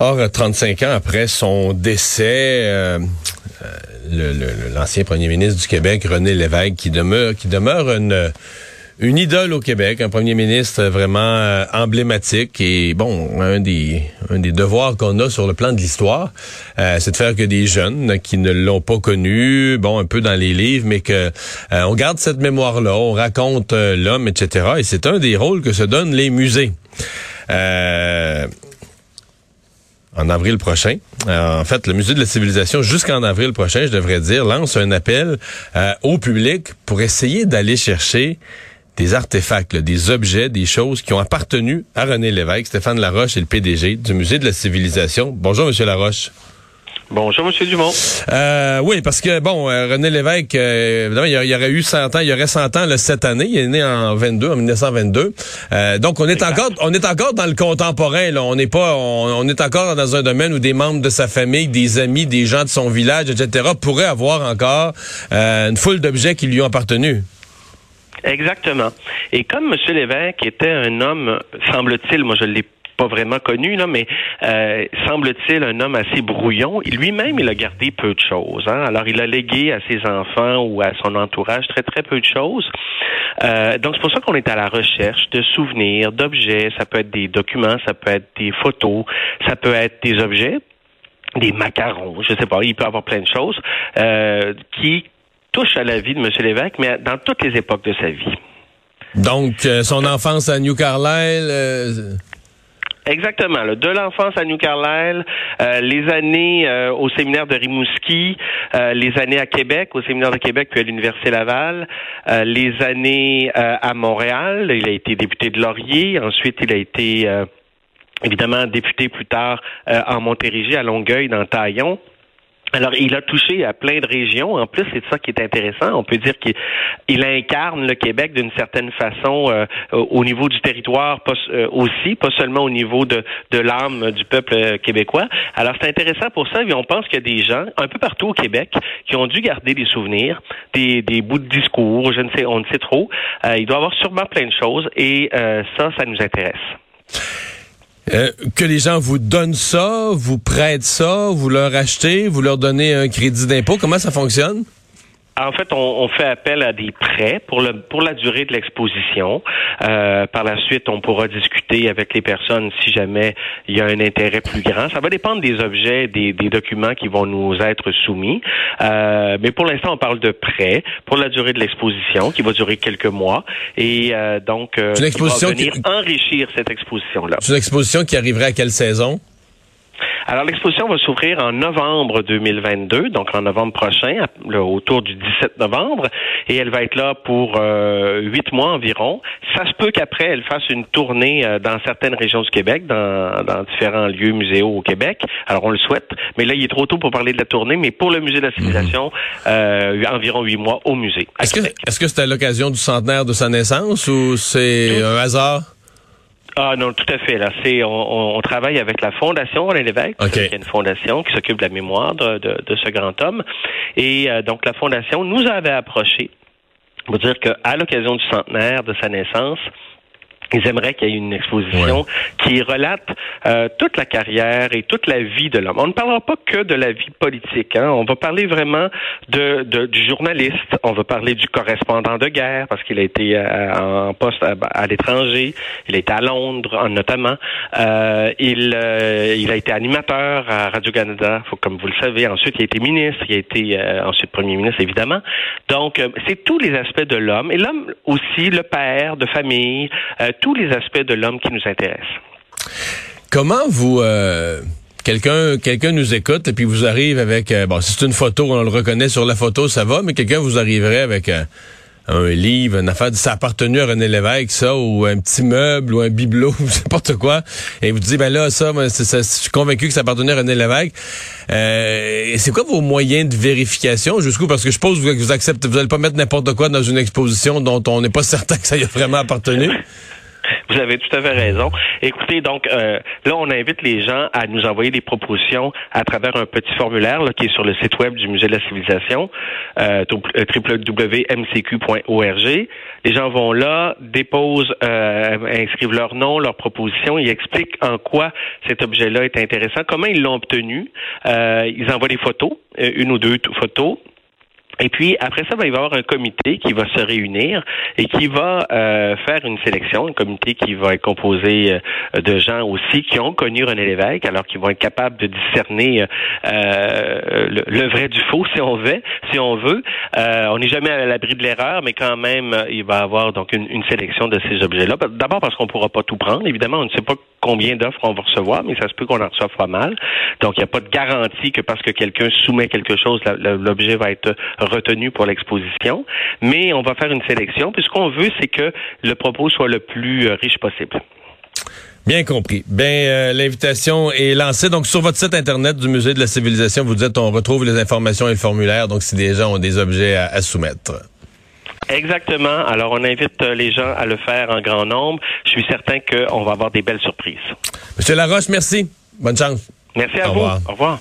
Or, 35 ans après son décès, euh, euh, l'ancien premier ministre du Québec, René Lévesque, qui demeure, qui demeure une, une idole au Québec, un premier ministre vraiment euh, emblématique et bon, un des, un des devoirs qu'on a sur le plan de l'histoire, c'est de faire que des jeunes qui ne l'ont pas connu, bon, un peu dans les livres, mais que on garde cette mémoire-là, on raconte l'homme, etc. Et c'est un des rôles que se donnent les musées. Euh, en avril prochain. Euh, en fait, le Musée de la civilisation, jusqu'en avril prochain, je devrais dire, lance un appel euh, au public pour essayer d'aller chercher des artefacts, des objets, des choses qui ont appartenu à René Lévesque. Stéphane Laroche est le PDG du Musée de la civilisation. Bonjour, Monsieur Laroche. Bonjour, Monsieur Dumont. Euh, oui, parce que, bon, euh, René Lévesque, euh, évidemment, il y, aurait eu 100 ans, il y aurait 100 ans là, cette année. Il est né en 22, en 1922. Euh, donc, on est encore on est encore dans le contemporain. Là. On n'est pas, on, est encore dans un domaine où des membres de sa famille, des amis, des gens de son village, etc., pourraient avoir encore une foule d'objets qui lui ont appartenu. Exactement. Et comme M. Lévesque était un homme, semble-t-il, moi je l'ai pas vraiment connu, là, mais euh, semble-t-il un homme assez brouillon. Lui-même, il a gardé peu de choses. Hein? Alors, il a légué à ses enfants ou à son entourage très, très peu de choses. Euh, donc, c'est pour ça qu'on est à la recherche de souvenirs, d'objets. Ça peut être des documents, ça peut être des photos, ça peut être des objets, des macarons, je sais pas, il peut avoir plein de choses euh, qui touchent à la vie de M. Lévesque, mais dans toutes les époques de sa vie. Donc, son enfance à New Carlisle, Exactement. de l'enfance à New Carlisle, euh, les années euh, au séminaire de Rimouski, euh, les années à Québec, au séminaire de Québec, puis à l'Université Laval, les années à Montréal. Il a été député de Laurier. Ensuite, il a été évidemment député plus tard en Montérégie, à Longueuil, dans Taillon. Alors, il a touché à plein de régions. En plus, c'est ça qui est intéressant. On peut dire qu'il incarne le Québec d'une certaine façon euh, au niveau du territoire euh, aussi, pas seulement au niveau de, de l'âme du peuple euh, québécois. Alors, c'est intéressant pour ça. Et on pense qu'il y a des gens un peu partout au Québec qui ont dû garder des souvenirs, des, des bouts de discours, je ne sais, on ne sait trop. il doit avoir sûrement plein de choses et ça, ça nous intéresse. Euh, que les gens vous donnent ça, vous prêtent ça, vous leur achetez, vous leur donnez un crédit d'impôt. Comment ça fonctionne? En fait, on, fait appel à des prêts pour le pour la durée de l'exposition. Euh, par la suite, on pourra discuter avec les personnes si jamais il y a un intérêt plus grand. Ça va dépendre des objets, des, des documents qui vont nous être soumis. Euh, mais pour l'instant, on parle de prêts pour la durée de l'exposition qui va durer quelques mois et euh, donc euh, une exposition venir enrichir cette exposition là. C'est une exposition qui arriverait à quelle saison? Alors, l'exposition va s'ouvrir en novembre 2022, donc en novembre prochain, autour du 17 novembre, et elle va être là pour euh, huit mois environ. Ça se peut qu'après, elle fasse une tournée euh, dans certaines régions du Québec, dans, dans différents lieux muséaux au Québec. Alors, on le souhaite, mais là, il est trop tôt pour parler de la tournée, mais pour le Musée de la Civilisation, mhm. euh, environ huit mois au musée. Est-ce que est-ce que c'est à l'occasion du centenaire de sa naissance ou c'est un hasard? Ah non, tout à fait. Là, c'est on, travaille avec la Fondation René Lévesque, qui est une fondation qui s'occupe de la mémoire de, de, ce grand homme. Et euh, donc la fondation nous avait approché pour dire qu'à l'occasion du centenaire de sa naissance, Ils aimeraient qu'il y ait une exposition qui relate euh, toute la carrière et toute la vie de l'homme. On ne parlera pas que de la vie politique. Hein. On va parler vraiment de, de, du journaliste. On va parler du correspondant de guerre parce qu'il a été euh, en poste à, l'étranger. Il a été à Londres notamment. Euh, il, euh, il a été animateur à Radio-Canada, comme vous le savez. Ensuite, il a été ministre. Il a été ensuite premier ministre, évidemment. Donc, c'est tous les aspects de l'homme. Et l'homme aussi, le père de famille tous les aspects de l'homme qui nous intéressent. Comment vous... Euh, quelqu'un quelqu'un nous écoute et puis vous arrive avec... Euh, bon, si c'est une photo, on le reconnaît sur la photo, ça va, mais quelqu'un vous arriverait avec... Euh, un livre, une affaire, ça appartenu à René Lévesque, ça, ou un petit meuble, ou un bibelot, ou n'importe quoi, et vous dites, ben là, ça, je suis convaincu que ça appartenait à René Lévesque. Euh, c'est quoi vos moyens de vérification? Jusqu'où? Parce que je suppose que vous acceptez, vous allez pas mettre n'importe quoi dans une exposition dont on n'est pas certain que ça y a vraiment appartenu. Vous avez tout à fait raison. Écoutez, donc euh, là, on invite les gens à nous envoyer des propositions à travers un petit formulaire qui est sur le site web du Musée de la Civilisation, euh, euh www.mcq.org. Les gens vont là, déposent, euh, inscrivent leur nom, leur proposition, ils expliquent en quoi cet objet-là est intéressant, comment ils l'ont obtenu. ils envoient des photos, une ou deux photos. Et puis après ça, ben, il va y avoir un comité qui va se réunir et qui va euh, faire une sélection, un comité qui va être composé euh, de gens aussi qui ont connu René Lévesque, alors qu'ils vont être capables de discerner euh, le, vrai du faux, si on veut. Si on veut, on n'est jamais à l'abri de l'erreur, mais quand même, il va y avoir donc une, une sélection de ces objets-là. D'abord parce qu'on pourra pas tout prendre, évidemment, on ne sait pas combien d'offres on va recevoir, mais ça se peut qu'on en reçoive pas mal. Donc il n'y a pas de garantie que parce que quelqu'un soumet quelque chose, l'objet va être retenu pour l'exposition, mais on va faire une sélection. Puis ce qu'on veut, c'est que le propos soit le plus euh, riche possible. Bien compris. Ben euh, l'invitation est lancée donc sur votre site internet du musée de la civilisation. Vous dites on retrouve les informations et le formulaire. Donc si des gens ont des objets à, soumettre. Exactement. Alors, on invite euh, les gens à le faire en grand nombre. Je suis certain qu'on va avoir des belles surprises. Monsieur Laroche, merci. Bonne chance. Merci à vous. Au revoir.